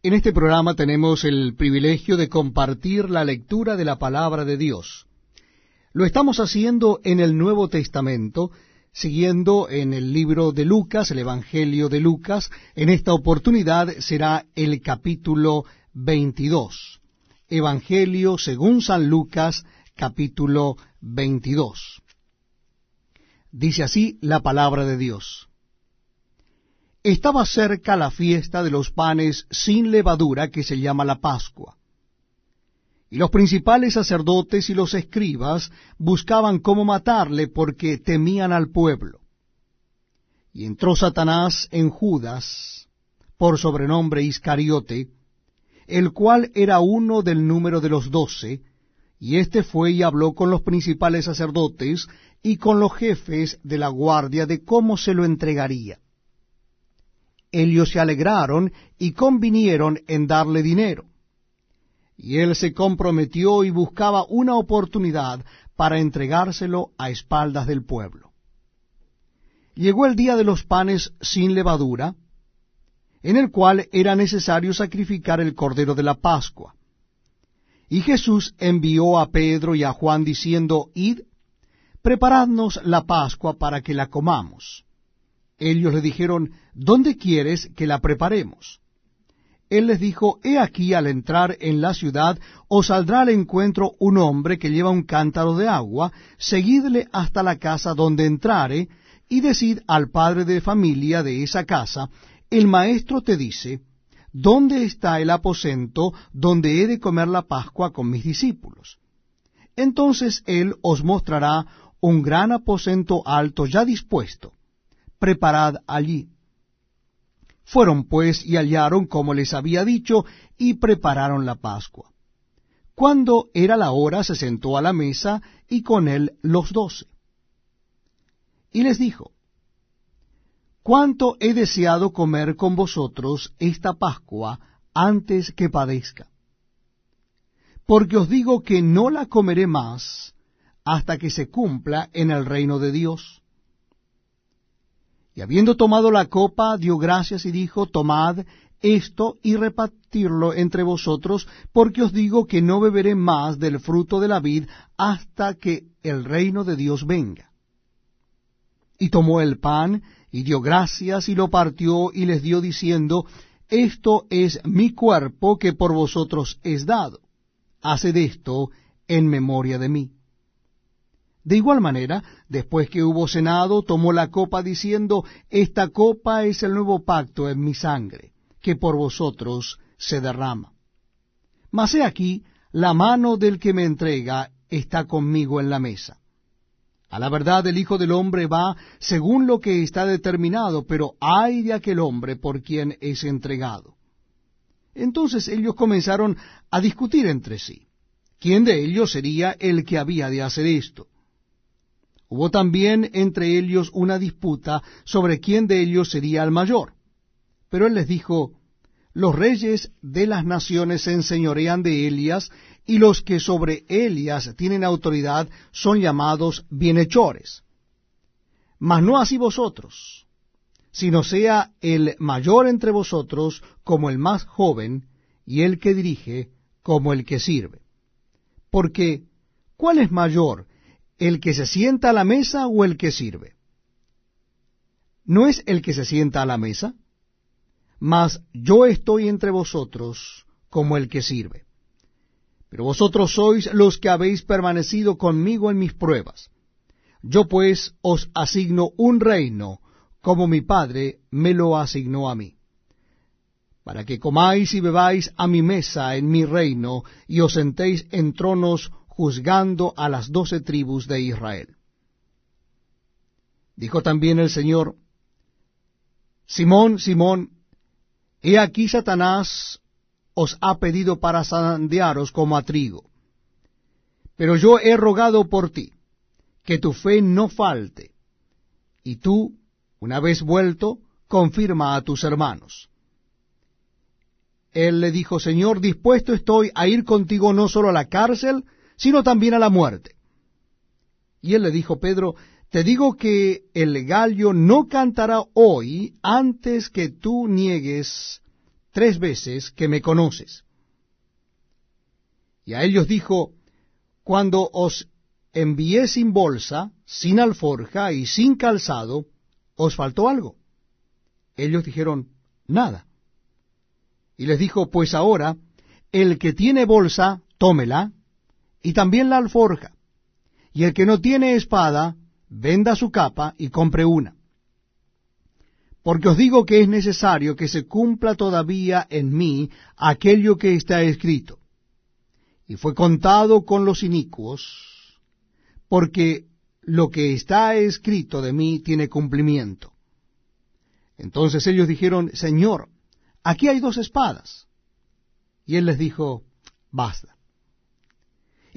En este programa tenemos el privilegio de compartir la lectura de la palabra de Dios. Lo estamos haciendo en el Nuevo Testamento, siguiendo en el libro de Lucas, el Evangelio de Lucas. En esta oportunidad será el capítulo 22. Evangelio según San Lucas, capítulo 22. Dice así la palabra de Dios. Estaba cerca la fiesta de los panes sin levadura que se llama la Pascua. Y los principales sacerdotes y los escribas buscaban cómo matarle porque temían al pueblo. Y entró Satanás en Judas, por sobrenombre Iscariote, el cual era uno del número de los doce, y éste fue y habló con los principales sacerdotes y con los jefes de la guardia de cómo se lo entregaría ellos se alegraron y convinieron en darle dinero. Y él se comprometió y buscaba una oportunidad para entregárselo a espaldas del pueblo. Llegó el día de los panes sin levadura, en el cual era necesario sacrificar el cordero de la Pascua. Y Jesús envió a Pedro y a Juan diciendo, Id, preparadnos la Pascua para que la comamos. Ellos le dijeron, ¿dónde quieres que la preparemos? Él les dijo, He aquí al entrar en la ciudad os saldrá al encuentro un hombre que lleva un cántaro de agua, seguidle hasta la casa donde entrare, y decid al padre de familia de esa casa, el maestro te dice, ¿dónde está el aposento donde he de comer la Pascua con mis discípulos? Entonces él os mostrará un gran aposento alto ya dispuesto preparad allí. Fueron pues y hallaron como les había dicho, y prepararon la Pascua. Cuando era la hora, se sentó a la mesa, y con él los doce. Y les dijo, ¿Cuánto he deseado comer con vosotros esta Pascua antes que padezca? Porque os digo que no la comeré más hasta que se cumpla en el reino de Dios. Y habiendo tomado la copa, dio gracias y dijo, Tomad esto y repartirlo entre vosotros, porque os digo que no beberé más del fruto de la vid hasta que el reino de Dios venga. Y tomó el pan, y dio gracias, y lo partió, y les dio diciendo, Esto es mi cuerpo que por vosotros es dado. Haced esto en memoria de mí. De igual manera, después que hubo cenado, tomó la copa diciendo, Esta copa es el nuevo pacto en mi sangre, que por vosotros se derrama. Mas he aquí, la mano del que me entrega está conmigo en la mesa. A la verdad el Hijo del Hombre va según lo que está determinado, pero ay de aquel hombre por quien es entregado. Entonces ellos comenzaron a discutir entre sí. ¿Quién de ellos sería el que había de hacer esto? Hubo también entre ellos una disputa sobre quién de ellos sería el mayor. Pero él les dijo, los reyes de las naciones se enseñorean de Elias, y los que sobre Elias tienen autoridad son llamados bienhechores. Mas no así vosotros, sino sea el mayor entre vosotros como el más joven, y el que dirige como el que sirve. Porque, ¿cuál es mayor, el que se sienta a la mesa o el que sirve? ¿No es el que se sienta a la mesa? Mas yo estoy entre vosotros como el que sirve. Pero vosotros sois los que habéis permanecido conmigo en mis pruebas. Yo pues os asigno un reino, como mi Padre me lo asignó a mí, para que comáis y bebáis a mi mesa en mi reino, y os sentéis en tronos juzgando a las doce tribus de Israel. Dijo también el Señor, Simón, Simón, he aquí Satanás os ha pedido para sandearos como a trigo. Pero yo he rogado por ti, que tu fe no falte, y tú, una vez vuelto, confirma a tus hermanos. Él le dijo, Señor, dispuesto estoy a ir contigo no solo a la cárcel, sino también a la muerte. Y él le dijo, Pedro, te digo que el gallo no cantará hoy antes que tú niegues tres veces que me conoces. Y a ellos dijo, Cuando os envié sin bolsa, sin alforja y sin calzado, ¿os faltó algo? Ellos dijeron, Nada. Y les dijo, Pues ahora, el que tiene bolsa, tómela, y también la alforja, y el que no tiene espada, venda su capa y compre una. Porque os digo que es necesario que se cumpla todavía en mí aquello que está escrito. Y fue contado con los inicuos, porque lo que está escrito de mí tiene cumplimiento. Entonces ellos dijeron, Señor, aquí hay dos espadas. Y él les dijo, basta.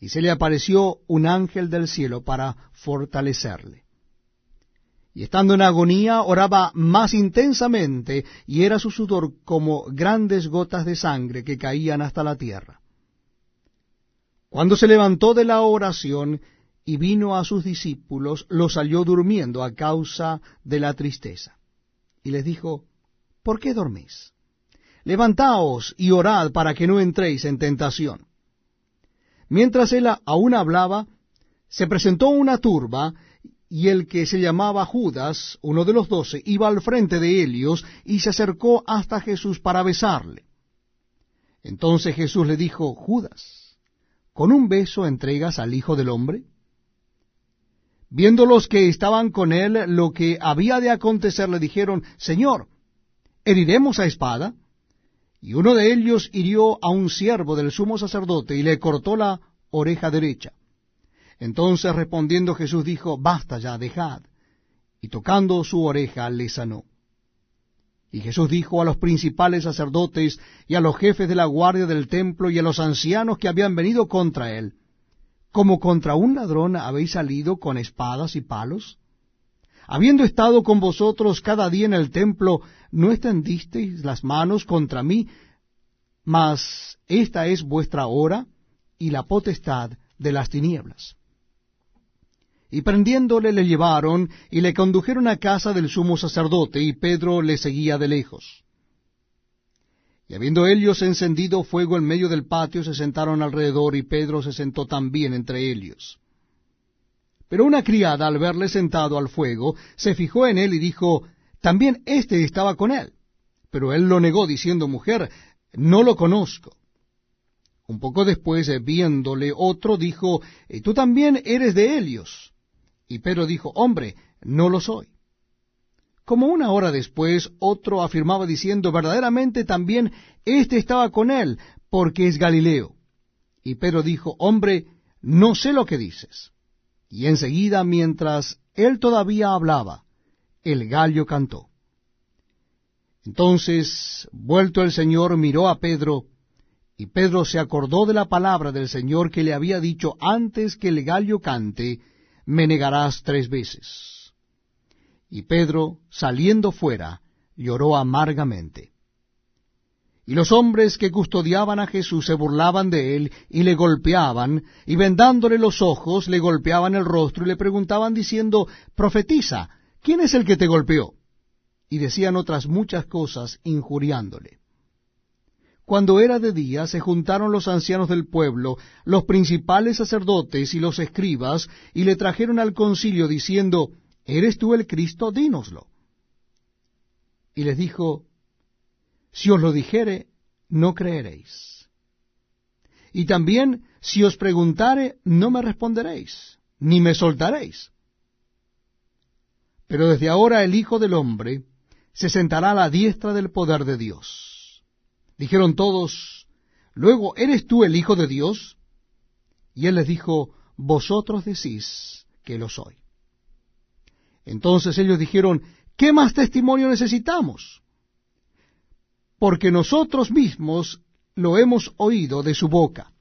Y se le apareció un ángel del cielo para fortalecerle. Y estando en agonía, oraba más intensamente, y era su sudor como grandes gotas de sangre que caían hasta la tierra. Cuando se levantó de la oración y vino a sus discípulos, los halló durmiendo a causa de la tristeza. Y les dijo, ¿por qué dormís? Levantaos y orad para que no entréis en tentación. Mientras él aún hablaba, se presentó una turba, y el que se llamaba Judas, uno de los doce, iba al frente de ellos y se acercó hasta Jesús para besarle. Entonces Jesús le dijo, Judas, ¿con un beso entregas al Hijo del Hombre? Viendo los que estaban con él lo que había de acontecer, le dijeron, Señor, ¿heriremos a espada? Y uno de ellos hirió a un siervo del sumo sacerdote y le cortó la oreja derecha. Entonces respondiendo Jesús dijo, Basta ya, dejad. Y tocando su oreja le sanó. Y Jesús dijo a los principales sacerdotes y a los jefes de la guardia del templo y a los ancianos que habían venido contra él, como contra un ladrón habéis salido con espadas y palos? Habiendo estado con vosotros cada día en el templo, ¿no extendisteis las manos contra mí? Mas esta es vuestra hora y la potestad de las tinieblas. Y prendiéndole le llevaron y le condujeron a casa del sumo sacerdote, y Pedro le seguía de lejos. Y habiendo ellos encendido fuego en medio del patio, se sentaron alrededor, y Pedro se sentó también entre ellos. Pero una criada, al verle sentado al fuego, se fijó en él y dijo, también éste estaba con él. Pero él lo negó, diciendo, mujer, no lo conozco. Un poco después, viéndole otro, dijo, tú también eres de Helios. Y Pedro dijo, hombre, no lo soy. Como una hora después, otro afirmaba diciendo, verdaderamente también éste estaba con él, porque es Galileo. Y Pedro dijo, hombre, no sé lo que dices. Y enseguida, mientras él todavía hablaba, el gallo cantó. Entonces, vuelto el Señor, miró a Pedro, y Pedro se acordó de la palabra del Señor que le había dicho antes que el gallo cante, me negarás tres veces. Y Pedro, saliendo fuera, lloró amargamente. Y los hombres que custodiaban a Jesús se burlaban de él y le golpeaban, y vendándole los ojos le golpeaban el rostro y le preguntaban diciendo, Profetiza, ¿quién es el que te golpeó? Y decían otras muchas cosas injuriándole. Cuando era de día, se juntaron los ancianos del pueblo, los principales sacerdotes y los escribas, y le trajeron al concilio diciendo, ¿Eres tú el Cristo? Dínoslo. Y les dijo, Si os lo dijere, no creeréis. Y también, si os preguntare, no me responderéis, ni me soltaréis. Pero desde ahora el Hijo del Hombre se sentará a la diestra del poder de Dios. Dijeron todos, luego, ¿eres tú el Hijo de Dios? Y él les dijo, vosotros decís que lo soy. Entonces ellos dijeron, ¿qué más testimonio necesitamos? Porque nosotros mismos lo hemos oído de su boca.